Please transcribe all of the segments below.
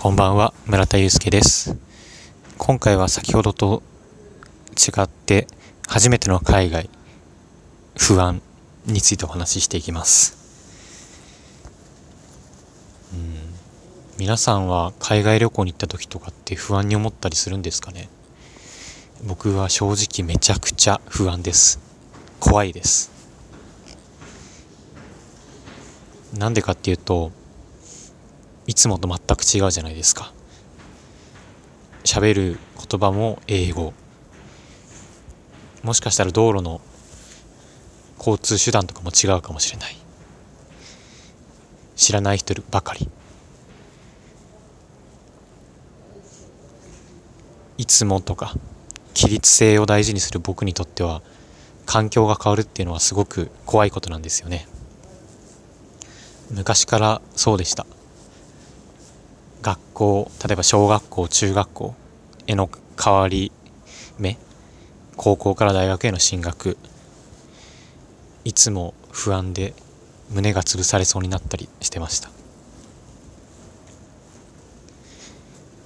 こんばんは、村田祐介です。今回は先ほどと違って、初めての海外、不安についてお話ししていきます。うん、皆さんは海外旅行に行った時とかって不安に思ったりするんですかね？僕は正直めちゃくちゃ不安です。怖いです。なんでかっていうと、いつもと全く違うじゃないですか。喋る言葉も英語。もしかしたら道路の交通手段とかも違うかもしれない。知らない人ばかり。いつもとか、規律性を大事にする僕にとっては、環境が変わるっていうのはすごく怖いことなんですよね。昔からそうでした。学校例えば小学校中学校への変わり目高校から大学への進学いつも不安で胸が潰されそうになったりしてました。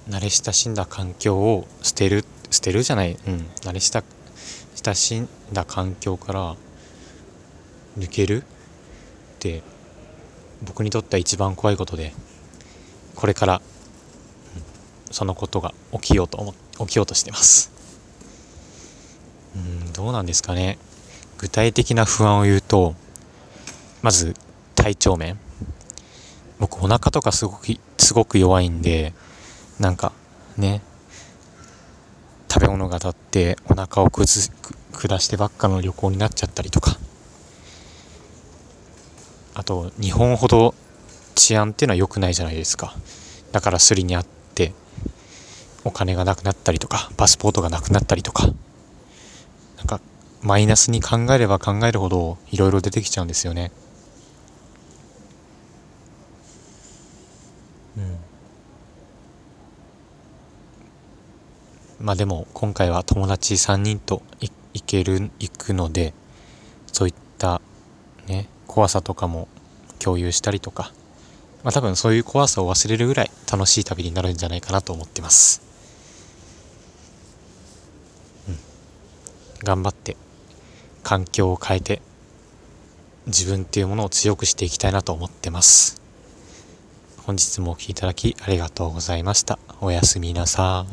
慣れ親しんだ環境を捨てる捨てるじゃないうん慣れ親親しんだ環境から抜けるって僕にとっては一番怖いことでこれから、そのことが起きようと思起きようとしてます。うんどうなんですかね。具体的な不安を言うとまず体調面。僕お腹とかすごくすごく弱いんでなんかね。食べ物が当たってお腹をくず下してばっかの旅行になっちゃったりとか。あと日本ほど治安っていうのは良くないじゃないですか。だからスリにあってお金がなくなったりとかパスポートがなくなったりとかなんかマイナスに考えれば考えるほどいろいろ出てきちゃうんですよね。うん。まあでも今回は友達3人と行ける行くのでそういったね怖さとかも共有したりとかまあ多分そういう怖さを忘れるぐらい楽しい旅になるんじゃないかなと思ってます。うん。頑張って環境を変えて自分っていうものを強くしていきたいなと思ってます。本日もお聴きいただきありがとうございました。おやすみなさい。